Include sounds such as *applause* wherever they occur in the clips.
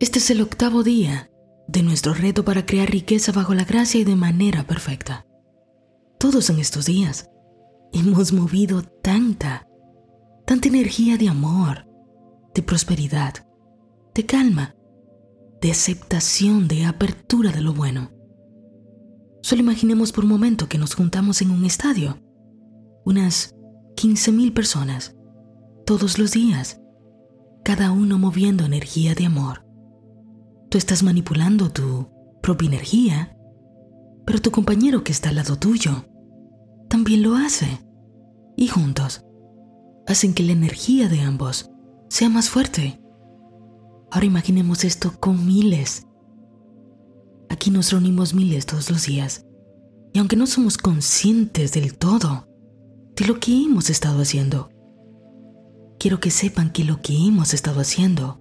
Este es el octavo día de nuestro reto para crear riqueza bajo la gracia y de manera perfecta. Todos en estos días hemos movido tanta, tanta energía de amor, de prosperidad, de calma, de aceptación, de apertura de lo bueno. Solo imaginemos por un momento que nos juntamos en un estadio, unas 15.000 personas, todos los días, cada uno moviendo energía de amor. Tú estás manipulando tu propia energía, pero tu compañero que está al lado tuyo también lo hace. Y juntos hacen que la energía de ambos sea más fuerte. Ahora imaginemos esto con miles. Aquí nos reunimos miles todos los días. Y aunque no somos conscientes del todo de lo que hemos estado haciendo, quiero que sepan que lo que hemos estado haciendo,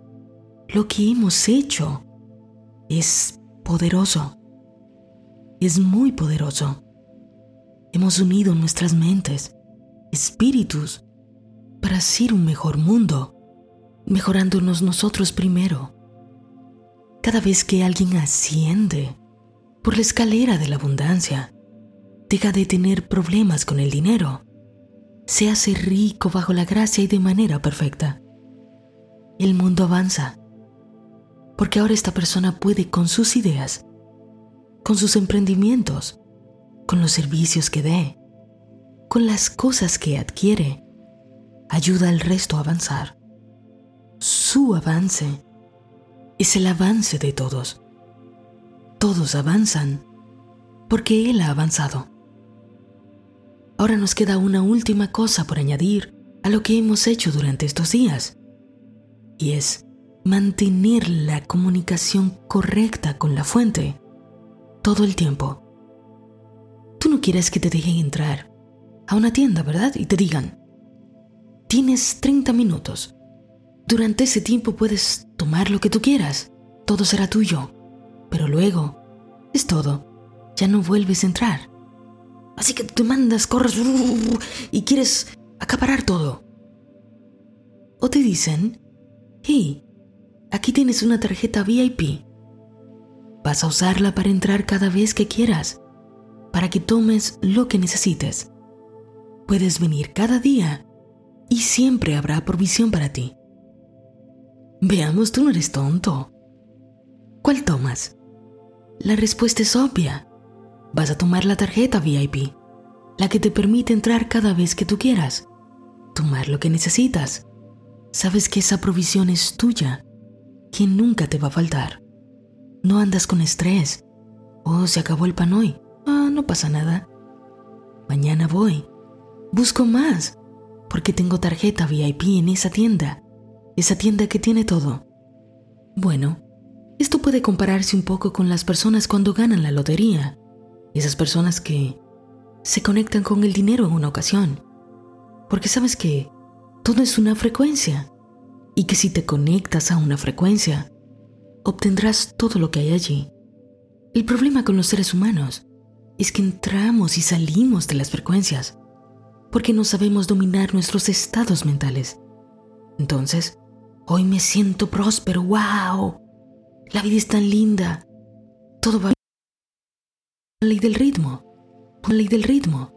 lo que hemos hecho, es poderoso. Es muy poderoso. Hemos unido nuestras mentes, espíritus, para hacer un mejor mundo, mejorándonos nosotros primero. Cada vez que alguien asciende por la escalera de la abundancia, deja de tener problemas con el dinero, se hace rico bajo la gracia y de manera perfecta. El mundo avanza, porque ahora esta persona puede con sus ideas, con sus emprendimientos, con los servicios que dé, con las cosas que adquiere, ayuda al resto a avanzar. Su avance es el avance de todos. Todos avanzan porque Él ha avanzado. Ahora nos queda una última cosa por añadir a lo que hemos hecho durante estos días, y es mantener la comunicación correcta con la fuente todo el tiempo. Tú no quieres que te dejen entrar a una tienda, ¿verdad? Y te digan, tienes 30 minutos. Durante ese tiempo puedes tomar lo que tú quieras. Todo será tuyo. Pero luego, es todo. Ya no vuelves a entrar. Así que te mandas, corres *laughs* y quieres acaparar todo. O te dicen, hey, aquí tienes una tarjeta VIP. Vas a usarla para entrar cada vez que quieras para que tomes lo que necesites. Puedes venir cada día y siempre habrá provisión para ti. Veamos, tú no eres tonto. ¿Cuál tomas? La respuesta es obvia. Vas a tomar la tarjeta VIP, la que te permite entrar cada vez que tú quieras, tomar lo que necesitas. Sabes que esa provisión es tuya, que nunca te va a faltar. No andas con estrés. Oh, se acabó el pan hoy. Ah, no pasa nada. Mañana voy. Busco más, porque tengo tarjeta VIP en esa tienda, esa tienda que tiene todo. Bueno, esto puede compararse un poco con las personas cuando ganan la lotería, esas personas que se conectan con el dinero en una ocasión, porque sabes que todo es una frecuencia y que si te conectas a una frecuencia, obtendrás todo lo que hay allí. El problema con los seres humanos es que entramos y salimos de las frecuencias porque no sabemos dominar nuestros estados mentales. Entonces, hoy me siento próspero, wow, la vida es tan linda, todo va la ley del ritmo, la ley del ritmo,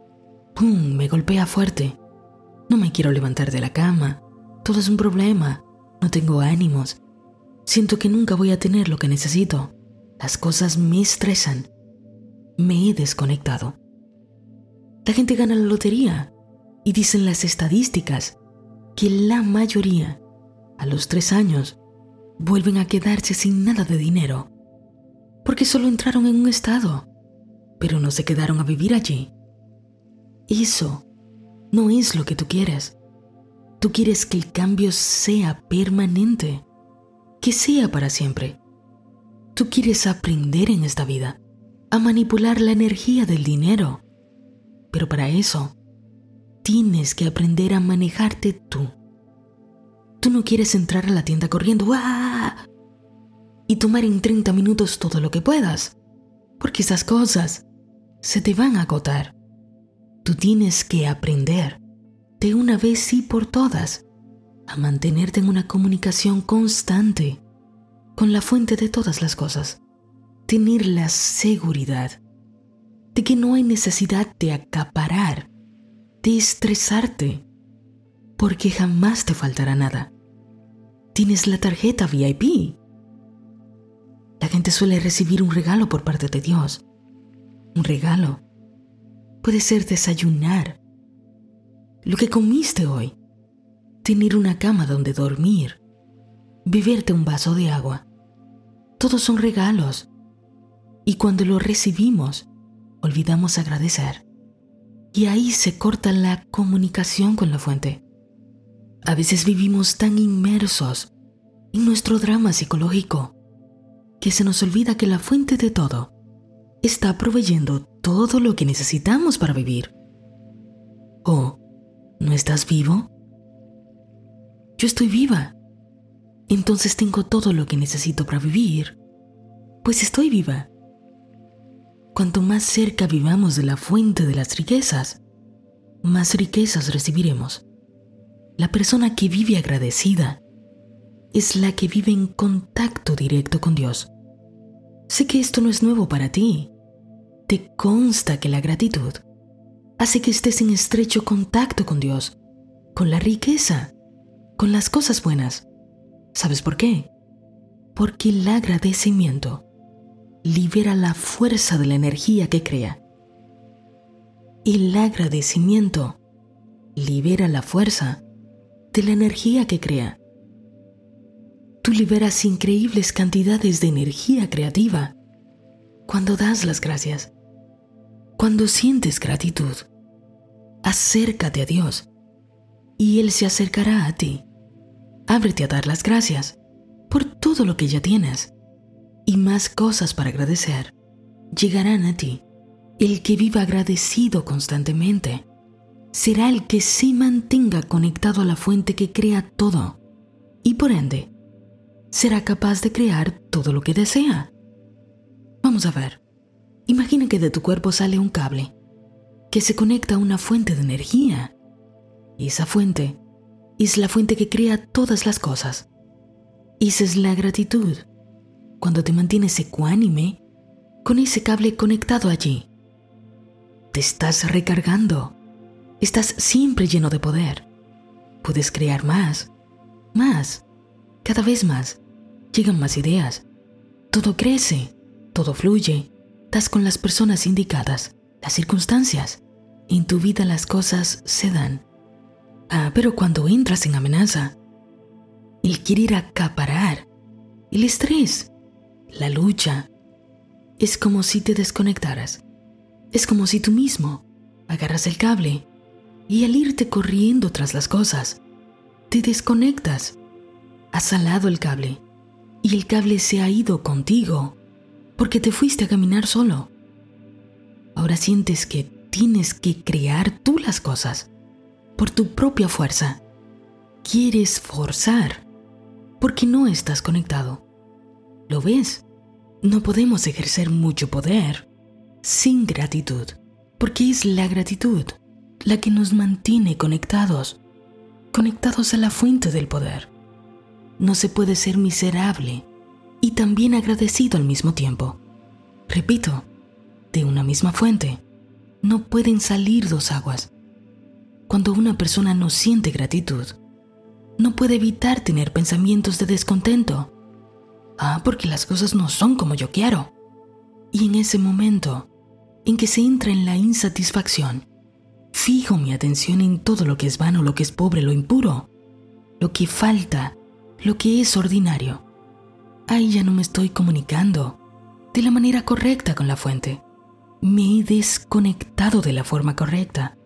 pum, me golpea fuerte, no me quiero levantar de la cama, todo es un problema, no tengo ánimos, siento que nunca voy a tener lo que necesito, las cosas me estresan, me he desconectado. La gente gana la lotería. Y dicen las estadísticas que la mayoría, a los tres años, vuelven a quedarse sin nada de dinero, porque solo entraron en un estado, pero no se quedaron a vivir allí. Eso no es lo que tú quieres. Tú quieres que el cambio sea permanente, que sea para siempre. Tú quieres aprender en esta vida a manipular la energía del dinero. Pero para eso, tienes que aprender a manejarte tú. Tú no quieres entrar a la tienda corriendo y tomar en 30 minutos todo lo que puedas, porque esas cosas se te van a agotar. Tú tienes que aprender de una vez y por todas a mantenerte en una comunicación constante con la fuente de todas las cosas. Tener la seguridad de que no hay necesidad de acaparar, de estresarte, porque jamás te faltará nada. Tienes la tarjeta VIP. La gente suele recibir un regalo por parte de Dios. Un regalo puede ser desayunar, lo que comiste hoy, tener una cama donde dormir, beberte un vaso de agua. Todos son regalos. Y cuando los recibimos, olvidamos agradecer. Y ahí se corta la comunicación con la fuente. A veces vivimos tan inmersos en nuestro drama psicológico que se nos olvida que la fuente de todo está proveyendo todo lo que necesitamos para vivir. ¿O no estás vivo? Yo estoy viva. Entonces tengo todo lo que necesito para vivir. Pues estoy viva. Cuanto más cerca vivamos de la fuente de las riquezas, más riquezas recibiremos. La persona que vive agradecida es la que vive en contacto directo con Dios. Sé que esto no es nuevo para ti. Te consta que la gratitud hace que estés en estrecho contacto con Dios, con la riqueza, con las cosas buenas. ¿Sabes por qué? Porque el agradecimiento libera la fuerza de la energía que crea. El agradecimiento libera la fuerza de la energía que crea. Tú liberas increíbles cantidades de energía creativa cuando das las gracias, cuando sientes gratitud. Acércate a Dios y Él se acercará a ti. Ábrete a dar las gracias por todo lo que ya tienes y más cosas para agradecer llegarán a ti. El que viva agradecido constantemente será el que se mantenga conectado a la fuente que crea todo y por ende será capaz de crear todo lo que desea. Vamos a ver. Imagina que de tu cuerpo sale un cable que se conecta a una fuente de energía. esa fuente es la fuente que crea todas las cosas. Esa es la gratitud. Cuando te mantienes ecuánime con ese cable conectado allí. Te estás recargando. Estás siempre lleno de poder. Puedes crear más, más, cada vez más llegan más ideas. Todo crece, todo fluye. Estás con las personas indicadas, las circunstancias. En tu vida las cosas se dan. Ah, pero cuando entras en amenaza, el querer acaparar, el estrés, la lucha, es como si te desconectaras. Es como si tú mismo agarras el cable y al irte corriendo tras las cosas, te desconectas. Has salado el cable y el cable se ha ido contigo porque te fuiste a caminar solo. Ahora sientes que tienes que crear tú las cosas por tu propia fuerza. Quieres forzar porque no estás conectado. ¿Lo ves? No podemos ejercer mucho poder sin gratitud, porque es la gratitud la que nos mantiene conectados, conectados a la fuente del poder no se puede ser miserable y también agradecido al mismo tiempo. Repito, de una misma fuente no pueden salir dos aguas. Cuando una persona no siente gratitud, no puede evitar tener pensamientos de descontento. Ah, porque las cosas no son como yo quiero. Y en ese momento en que se entra en la insatisfacción, fijo mi atención en todo lo que es vano, lo que es pobre, lo impuro, lo que falta lo que es ordinario. Ahí ya no me estoy comunicando de la manera correcta con la fuente. Me he desconectado de la forma correcta.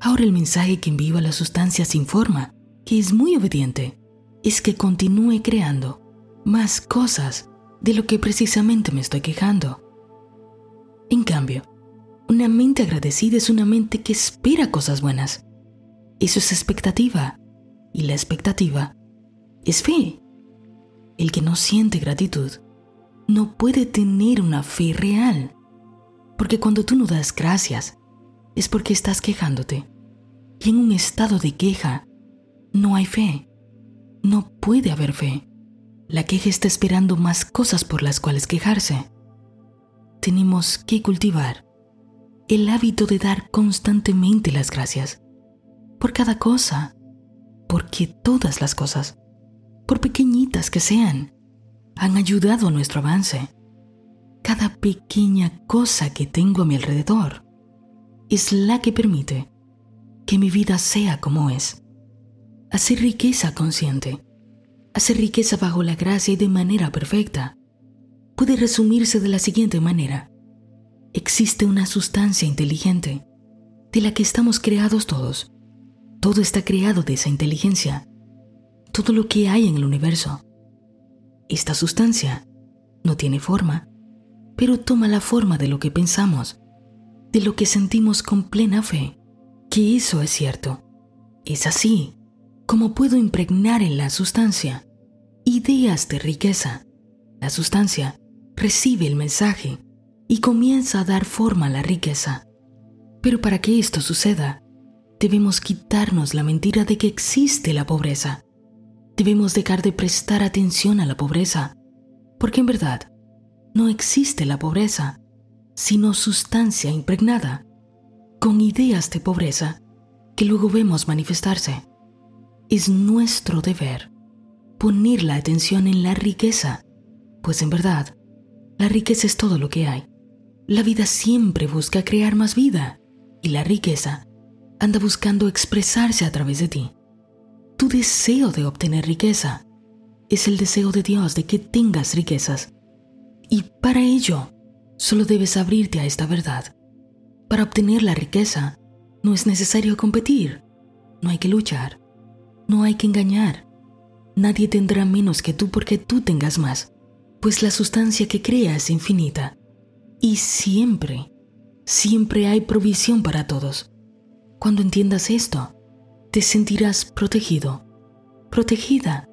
Ahora el mensaje que envío a la sustancia sin forma, que es muy obediente, es que continúe creando más cosas de lo que precisamente me estoy quejando. En cambio, una mente agradecida es una mente que espera cosas buenas. Eso es expectativa. Y la expectativa es fe. El que no siente gratitud no puede tener una fe real. Porque cuando tú no das gracias, es porque estás quejándote. Y en un estado de queja, no hay fe. No puede haber fe. La queja está esperando más cosas por las cuales quejarse. Tenemos que cultivar el hábito de dar constantemente las gracias por cada cosa, porque todas las cosas, por pequeñitas que sean, han ayudado a nuestro avance. Cada pequeña cosa que tengo a mi alrededor es la que permite que mi vida sea como es. Hacer riqueza consciente, hacer riqueza bajo la gracia y de manera perfecta, puede resumirse de la siguiente manera. Existe una sustancia inteligente de la que estamos creados todos. Todo está creado de esa inteligencia. Todo lo que hay en el universo. Esta sustancia no tiene forma, pero toma la forma de lo que pensamos, de lo que sentimos con plena fe, que eso es cierto. Es así como puedo impregnar en la sustancia ideas de riqueza. La sustancia recibe el mensaje y comienza a dar forma a la riqueza. Pero para que esto suceda, debemos quitarnos la mentira de que existe la pobreza. Debemos dejar de prestar atención a la pobreza, porque en verdad no existe la pobreza, sino sustancia impregnada con ideas de pobreza que luego vemos manifestarse. Es nuestro deber poner la atención en la riqueza, pues en verdad, la riqueza es todo lo que hay. La vida siempre busca crear más vida y la riqueza anda buscando expresarse a través de ti. Tu deseo de obtener riqueza es el deseo de Dios de que tengas riquezas. Y para ello, solo debes abrirte a esta verdad. Para obtener la riqueza, no es necesario competir, no hay que luchar, no hay que engañar. Nadie tendrá menos que tú porque tú tengas más, pues la sustancia que crea es infinita. Y siempre, siempre hay provisión para todos. Cuando entiendas esto, te sentirás protegido, protegida,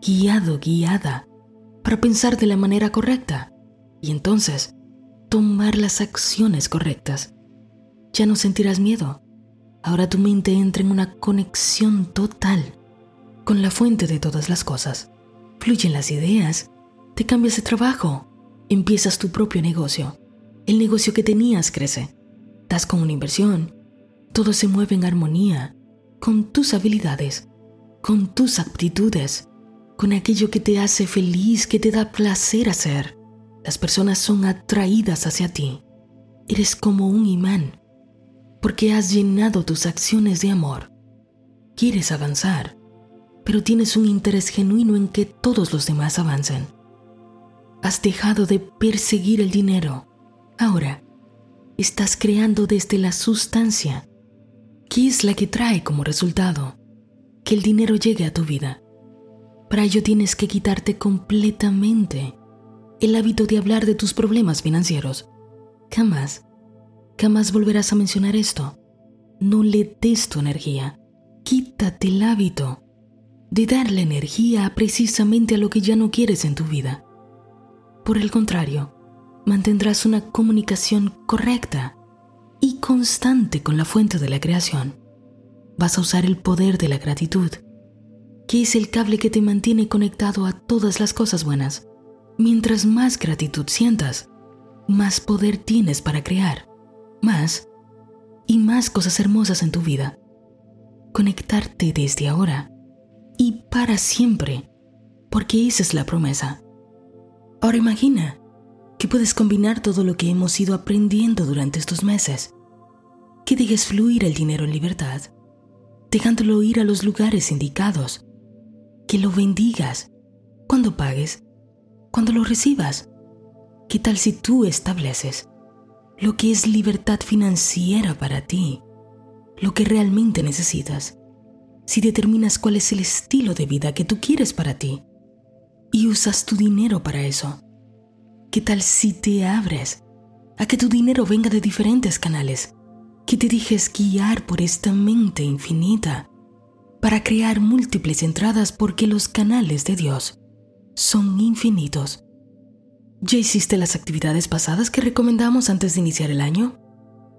guiado, guiada, para pensar de la manera correcta y entonces tomar las acciones correctas. Ya no sentirás miedo. Ahora tu mente entra en una conexión total con la fuente de todas las cosas. Fluyen las ideas, te cambias de trabajo, empiezas tu propio negocio. El negocio que tenías crece. Das con una inversión. Todo se mueve en armonía con tus habilidades, con tus aptitudes, con aquello que te hace feliz, que te da placer hacer. Las personas son atraídas hacia ti. Eres como un imán, porque has llenado tus acciones de amor. Quieres avanzar, pero tienes un interés genuino en que todos los demás avancen. Has dejado de perseguir el dinero. Ahora, estás creando desde la sustancia ¿Qué es la que trae como resultado que el dinero llegue a tu vida? Para ello tienes que quitarte completamente el hábito de hablar de tus problemas financieros. Jamás, jamás volverás a mencionar esto. No le des tu energía. Quítate el hábito de darle energía precisamente a lo que ya no quieres en tu vida. Por el contrario, mantendrás una comunicación correcta y constante con la fuente de la creación. Vas a usar el poder de la gratitud, que es el cable que te mantiene conectado a todas las cosas buenas. Mientras más gratitud sientas, más poder tienes para crear, más y más cosas hermosas en tu vida. Conectarte desde ahora y para siempre, porque esa es la promesa. Ahora imagina que puedes combinar todo lo que hemos ido aprendiendo durante estos meses, que dejes fluir el dinero en libertad, dejándolo ir a los lugares indicados, que lo bendigas cuando pagues, cuando lo recibas. ¿Qué tal si tú estableces lo que es libertad financiera para ti, lo que realmente necesitas? Si determinas cuál es el estilo de vida que tú quieres para ti y usas tu dinero para eso, ¿Qué tal si te abres a que tu dinero venga de diferentes canales? Que te dejes guiar por esta mente infinita para crear múltiples entradas porque los canales de Dios son infinitos. ¿Ya hiciste las actividades pasadas que recomendamos antes de iniciar el año?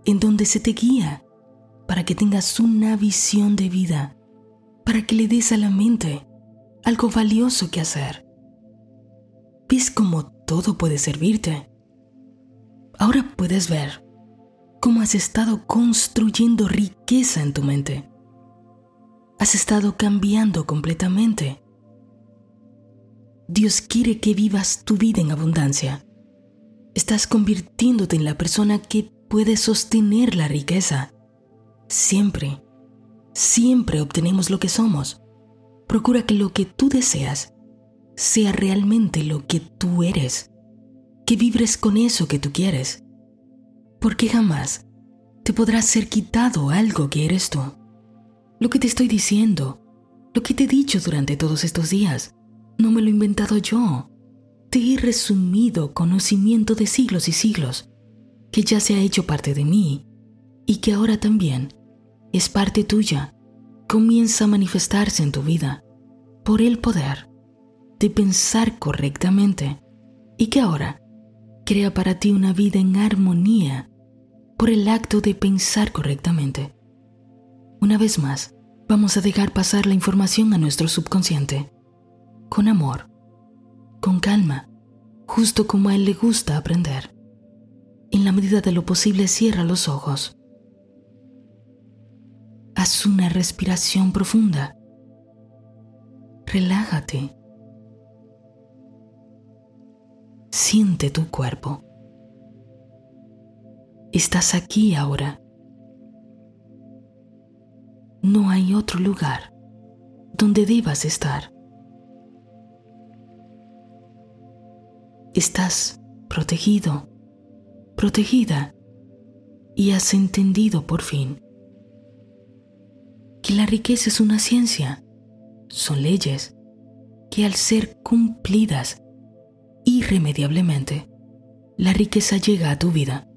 En donde se te guía para que tengas una visión de vida, para que le des a la mente algo valioso que hacer ves cómo todo puede servirte. Ahora puedes ver cómo has estado construyendo riqueza en tu mente. Has estado cambiando completamente. Dios quiere que vivas tu vida en abundancia. Estás convirtiéndote en la persona que puede sostener la riqueza. Siempre, siempre obtenemos lo que somos. Procura que lo que tú deseas sea realmente lo que tú eres. Que vibres con eso que tú quieres. Porque jamás te podrá ser quitado algo que eres tú. Lo que te estoy diciendo, lo que te he dicho durante todos estos días, no me lo he inventado yo. Te he resumido conocimiento de siglos y siglos, que ya se ha hecho parte de mí y que ahora también es parte tuya. Comienza a manifestarse en tu vida por el poder de pensar correctamente y que ahora crea para ti una vida en armonía por el acto de pensar correctamente. Una vez más, vamos a dejar pasar la información a nuestro subconsciente con amor, con calma, justo como a él le gusta aprender. En la medida de lo posible cierra los ojos. Haz una respiración profunda. Relájate. Siente tu cuerpo. Estás aquí ahora. No hay otro lugar donde debas estar. estás protegido, protegida y has entendido por fin que la riqueza es una ciencia, son leyes que al ser cumplidas irremediablemente, la riqueza llega a tu vida.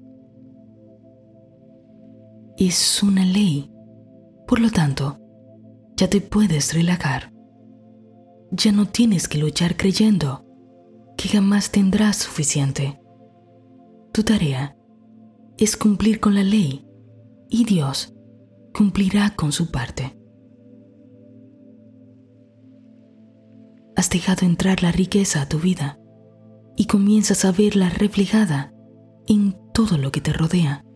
Es una ley, por lo tanto, ya te puedes relajar. Ya no tienes que luchar creyendo que jamás tendrás suficiente. Tu tarea es cumplir con la ley y Dios cumplirá con su parte. Has dejado entrar la riqueza a tu vida y comienzas a verla reflejada en todo lo que te rodea.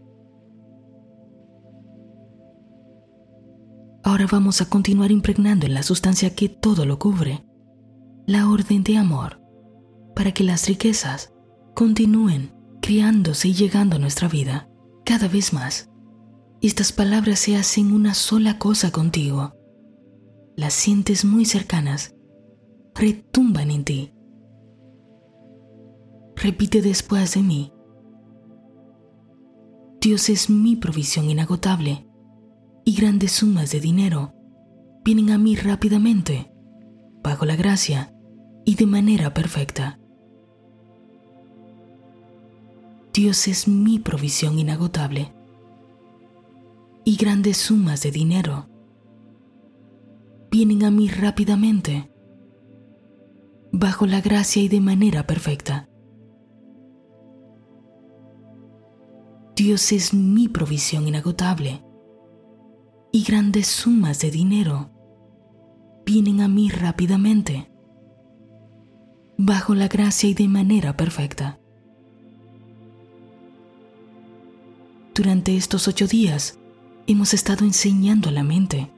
Ahora vamos a continuar impregnando en la sustancia que todo lo cubre, la orden de amor para que las riquezas continúen criándose y llegando a nuestra vida cada vez más. Estas palabras se hacen una sola cosa contigo. Las sientes muy cercanas, retumban en ti. Repite después de mí. Dios es mi provisión inagotable y grandes sumas de dinero vienen a mí rápidamente, bajo la gracia y de manera perfecta. Dios es mi provisión inagotable y grandes sumas de dinero vienen a mí rápidamente, bajo la gracia y de manera perfecta. Dios es mi provisión inagotable y grandes sumas de dinero vienen a mí rápidamente, bajo la gracia y de manera perfecta. Durante estos ocho días hemos estado enseñando a la mente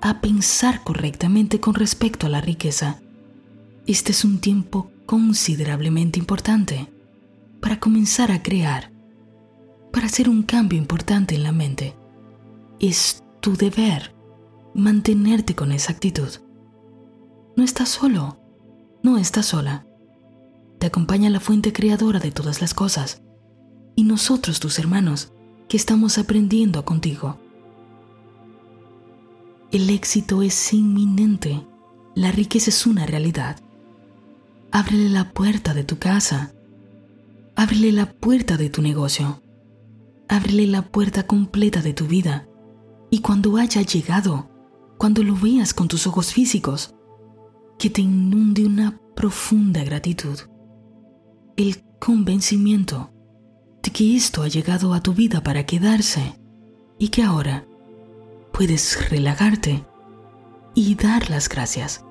a pensar correctamente con respecto a la riqueza. Este es un tiempo considerablemente importante para comenzar a crear, para hacer un cambio importante en la mente. Es tu deber mantenerte con esa actitud. No estás solo, no estás sola. Te acompaña la fuente creadora de todas las cosas y nosotros, tus hermanos, que estamos aprendiendo contigo. El éxito es inminente, la riqueza es una realidad. Ábrele la puerta de tu casa, ábrele la puerta de tu negocio, ábrele la puerta completa de tu vida y cuando haya llegado, cuando lo veas con tus ojos físicos, que te inunde una profunda gratitud, el convencimiento de que esto ha llegado a tu vida para quedarse y que ahora puedes relajarte y dar las gracias.